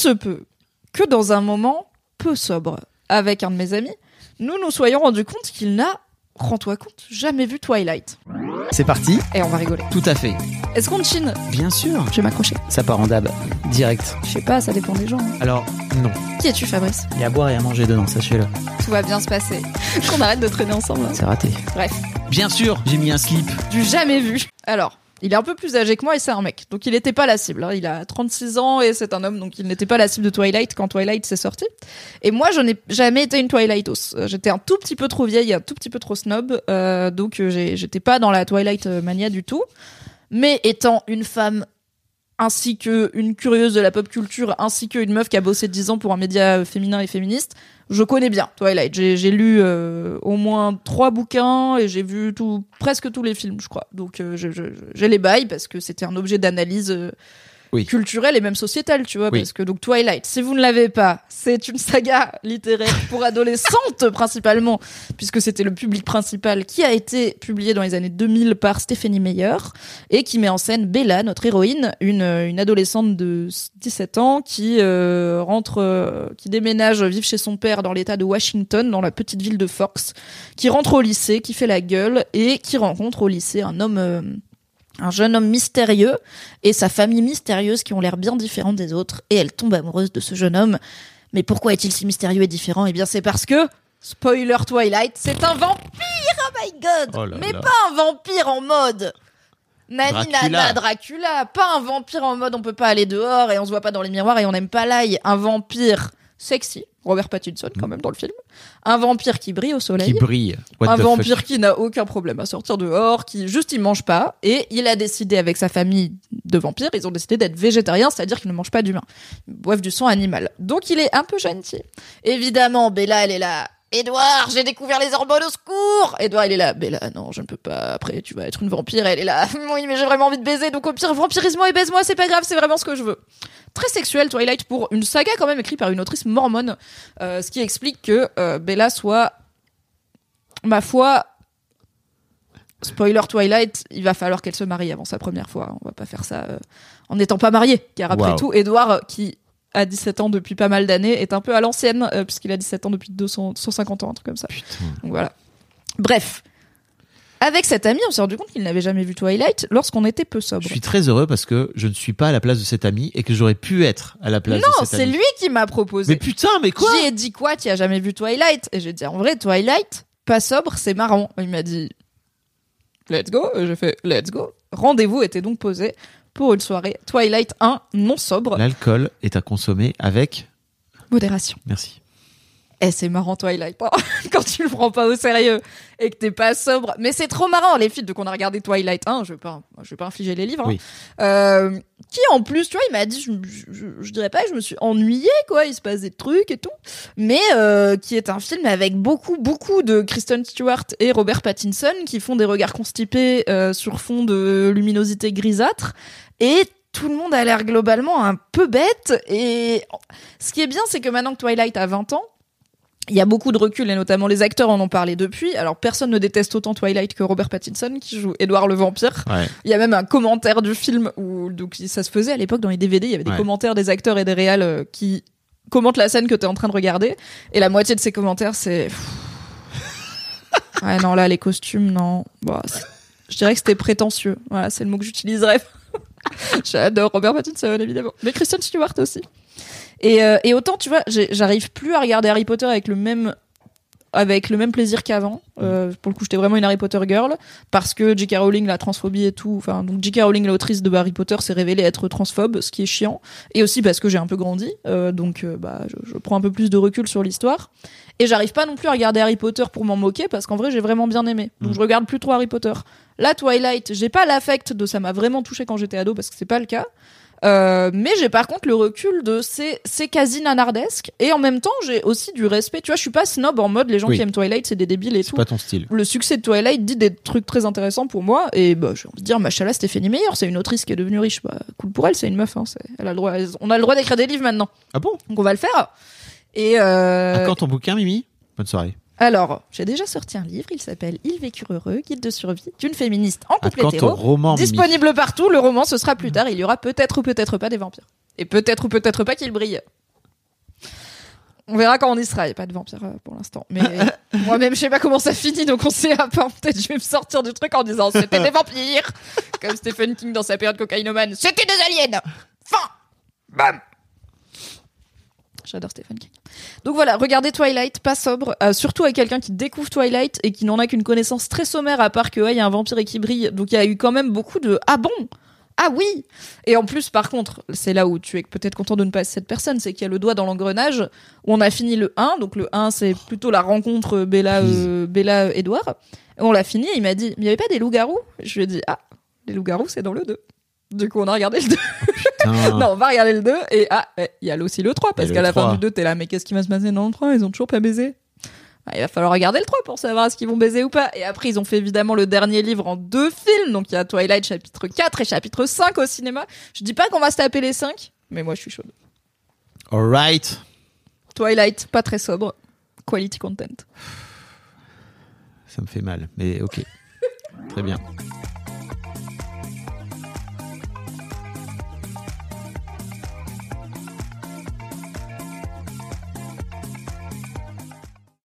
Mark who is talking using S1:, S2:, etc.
S1: se peut que dans un moment peu sobre, avec un de mes amis, nous nous soyons rendus compte qu'il n'a, rends-toi compte, jamais vu Twilight.
S2: C'est parti
S1: Et on va rigoler.
S2: Tout à fait.
S1: Est-ce qu'on chine?
S2: Bien sûr.
S1: Je vais m'accrocher.
S2: Ça part en dab. Direct.
S1: Je sais pas, ça dépend des gens. hein.
S2: Alors, non.
S1: Qui es-tu, Fabrice?
S2: Il y a à boire et à manger dedans, sachez-le.
S1: Tout va bien se passer. Qu'on arrête de traîner ensemble. hein.
S2: C'est raté.
S1: Bref,
S2: Bien sûr, j'ai mis un slip.
S1: du jamais vu. Alors, il est un peu plus âgé que moi et c'est un mec. Donc il n'était pas la cible. hein. Il a 36 ans et c'est un homme, donc il n'était pas la cible de Twilight quand Twilight s'est sorti. Et moi, je n'ai jamais été une Twilightos. Euh, J'étais un tout petit peu trop vieille, un tout petit peu trop snob. euh, donc euh, j'étais pas dans la Twilight euh, mania du tout. Mais étant une femme ainsi que une curieuse de la pop culture, ainsi qu'une meuf qui a bossé 10 ans pour un média féminin et féministe, je connais bien Twilight. J'ai lu euh, au moins trois bouquins et j'ai vu presque tous les films, je crois. Donc euh, j'ai les bails parce que c'était un objet d'analyse euh,
S2: Oui.
S1: culturelle et même sociétale, tu vois.
S2: Oui.
S1: Parce que donc Twilight, si vous ne l'avez pas, c'est une saga littéraire pour adolescentes principalement, puisque c'était le public principal qui a été publié dans les années 2000 par Stephanie Meyer et qui met en scène Bella, notre héroïne, une, une adolescente de 17 ans qui euh, rentre, euh, qui déménage vivre chez son père dans l'état de Washington, dans la petite ville de Forks, qui rentre au lycée, qui fait la gueule et qui rencontre au lycée un homme, euh, un jeune homme mystérieux et sa famille mystérieuse qui ont l'air bien différentes des autres et elle tombe amoureuse de ce jeune homme. Mais pourquoi est-il si mystérieux et différent? Eh bien, c'est parce que spoiler Twilight, c'est un vampire. Oh my god
S2: Oh là
S1: Mais
S2: là.
S1: pas un vampire en mode Nani
S2: Dracula.
S1: nana Dracula, pas un vampire en mode on peut pas aller dehors et on se voit pas dans les miroirs et on n'aime pas l'ail, un vampire sexy, Robert Pattinson quand même dans le film, un vampire qui brille au soleil,
S2: Qui brille. What
S1: un
S2: the
S1: vampire
S2: fuck.
S1: qui n'a aucun problème à sortir dehors, qui juste il mange pas, et il a décidé avec sa famille de vampires, ils ont décidé d'être végétariens, c'est-à-dire qu'ils ne mangent pas d'humains, ils boivent du sang animal. Donc il est un peu gentil. Évidemment, Bella, elle est là. Edouard, j'ai découvert les hormones au secours Edouard, il est là. Bella, non, je ne peux pas. Après, tu vas être une vampire. Elle est là. Oui, mais j'ai vraiment envie de baiser. Donc au pire, vampirise-moi et baise-moi, c'est pas grave, c'est vraiment ce que je veux. Très sexuel, Twilight, pour une saga quand même écrite par une autrice mormone. euh, ce qui explique que euh, Bella soit ma foi, spoiler Twilight, il va falloir qu'elle se marie avant sa première fois. On va pas faire ça euh, en n'étant pas mariée. Car après
S2: Wow.
S1: tout, Edouard, euh, qui a 17 ans depuis pas mal d'années, est un peu à l'ancienne, puisqu'il a 17 ans depuis 200, 150 ans, un truc comme ça.
S2: Putain.
S1: Donc voilà. Bref. Avec cet ami, on s'est rendu compte qu'il n'avait jamais vu Twilight lorsqu'on était peu sobre.
S2: Je suis très heureux parce que je ne suis pas à la place de cet ami et que j'aurais pu être à la place
S1: Non,
S2: de cet
S1: c'est
S2: ami.
S1: lui qui m'a proposé.
S2: Mais putain, mais quoi?
S1: J'ai dit quoi Tu as jamais vu Twilight? Et j'ai dit en vrai Twilight, pas sobre, c'est marrant. Il m'a dit Let's go. J'ai fait Let's go. Rendez-vous était donc posé pour une soirée Twilight 1 non sobre.
S2: L'alcool est à consommer avec.
S1: Modération.
S2: Merci.
S1: Eh, c'est marrant Twilight quand tu le prends pas au sérieux et que t'es pas sobre. Mais c'est trop marrant les films de qu'on a regardé Twilight 1. Je vais pas, je vais pas infliger les livres. hein.
S2: Oui.
S1: Euh, qui en plus, tu vois, il m'a dit, je, je, je dirais pas que je me suis ennuyée quoi. Il se passe des trucs et tout, mais euh, qui est un film avec beaucoup, beaucoup de Kristen Stewart et Robert Pattinson qui font des regards constipés euh, sur fond de luminosité grisâtre et tout le monde a l'air globalement un peu bête. Et ce qui est bien, c'est que maintenant que Twilight a 20 ans, il y a beaucoup de recul et notamment les acteurs en ont parlé depuis. Alors personne ne déteste autant Twilight que Robert Pattinson qui joue Edward le vampire.
S2: Ouais.
S1: Il y a même un commentaire du film où donc ça se faisait à l'époque dans les DVD, il y avait des
S2: Ouais.
S1: commentaires des acteurs et des réals euh, qui commentent la scène que tu es en train de regarder et la moitié de ces commentaires c'est Ouais non là les costumes non. C'est- je dirais que c'était prétentieux. Voilà, c'est le mot que j'utiliserais. J'adore Robert Pattinson évidemment, mais Kristen Stewart aussi. Et, euh, et autant, tu vois, j'arrive plus à regarder Harry Potter avec le même avec le même plaisir qu'avant. Euh, pour le coup, j'étais vraiment une Harry Potter girl parce que J.K. Rowling, la transphobie et tout. Enfin, donc J.K. Rowling, l'autrice de Harry Potter, s'est révélée être transphobe, ce qui est chiant. Et aussi parce que j'ai un peu grandi, euh, donc euh, bah, je, je prends un peu plus de recul sur l'histoire. Et j'arrive pas non plus à regarder Harry Potter pour m'en moquer parce qu'en vrai, j'ai vraiment bien aimé. Donc
S2: Mm.
S1: je regarde plus trop Harry Potter. Là, Twilight, j'ai pas l'affect de ça m'a vraiment touché quand j'étais ado parce que c'est pas le cas. Euh, mais j'ai par contre le recul de c'est c'est quasi nanardesque. Et en même temps j'ai aussi du respect. Tu vois je suis pas snob en mode les gens
S2: Oui.
S1: qui aiment Twilight c'est des débiles et
S2: C'est
S1: tout.
S2: pas ton style.
S1: le succès de Twilight dit des trucs très intéressants pour moi. Et bah j'ai envie de dire machallah Stéphanie Meyer c'est une autrice qui est devenue riche. Bah cool pour elle c'est une meuf hein, c'est- elle a le droit on a le droit d'écrire des livres maintenant.
S2: Ah bon?
S1: Donc on va le faire. Et euh,
S2: À quand ton bouquin, Mimi? Bonne soirée.
S1: Alors j'ai déjà sorti un livre il s'appelle Ils vécurent heureux guide de survie d'une féministe en
S2: À
S1: couple
S2: quand ton
S1: hétéro
S2: roman, Mimi
S1: disponible partout le roman ce sera plus tard il y aura peut-être ou peut-être pas des vampires Et peut-être ou peut-être pas qu'il brille. On verra quand on y sera. Il n'y a pas de vampire euh, pour l'instant. Mais moi-même, je sais pas comment ça finit, donc on sait pas. Peut-être je vais me sortir du truc en disant c'était des vampires. Comme Stephen King dans sa période cocaïnomane. C'était des aliens. Fin. Bam. J'adore Stephen King. Donc voilà, regardez Twilight, pas sobre, euh, surtout avec quelqu'un qui découvre Twilight et qui n'en a qu'une connaissance très sommaire à part que ouais, il y a un vampire et qui brille. Donc il y a eu quand même beaucoup de ah bon. Ah oui Et en plus, par contre, c'est là où tu es peut-être content de ne pas être cette personne, c'est qu'il y a le doigt dans l'engrenage, où on a fini le 1, donc le 1 c'est plutôt la rencontre Bella, euh, Bella Edouard, et on l'a fini, il m'a dit, il n'y avait pas des loups-garous? Je lui ai dit, ah, les loups-garous c'est dans le 2. Du coup, on a regardé le 2. Non, on va regarder le 2 et ah, il y a aussi le 3 parce qu'à la fin
S2: 3.
S1: du 2, t'es là, mais qu'est-ce qui va se passer dans le 3 Ils ont toujours pas baisé. Ah, il va falloir regarder le 3 pour savoir est-ce qu'ils vont baiser ou pas. Et après, ils ont fait évidemment le dernier livre en deux films. Donc il y a Twilight chapitre 4 et chapitre 5 au cinéma. Je dis pas qu'on va se taper les 5, mais moi je suis chaude.
S2: Alright.
S1: Twilight, pas très sobre. Quality content.
S2: Ça me fait mal, mais ok. Très bien.